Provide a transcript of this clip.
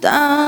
down.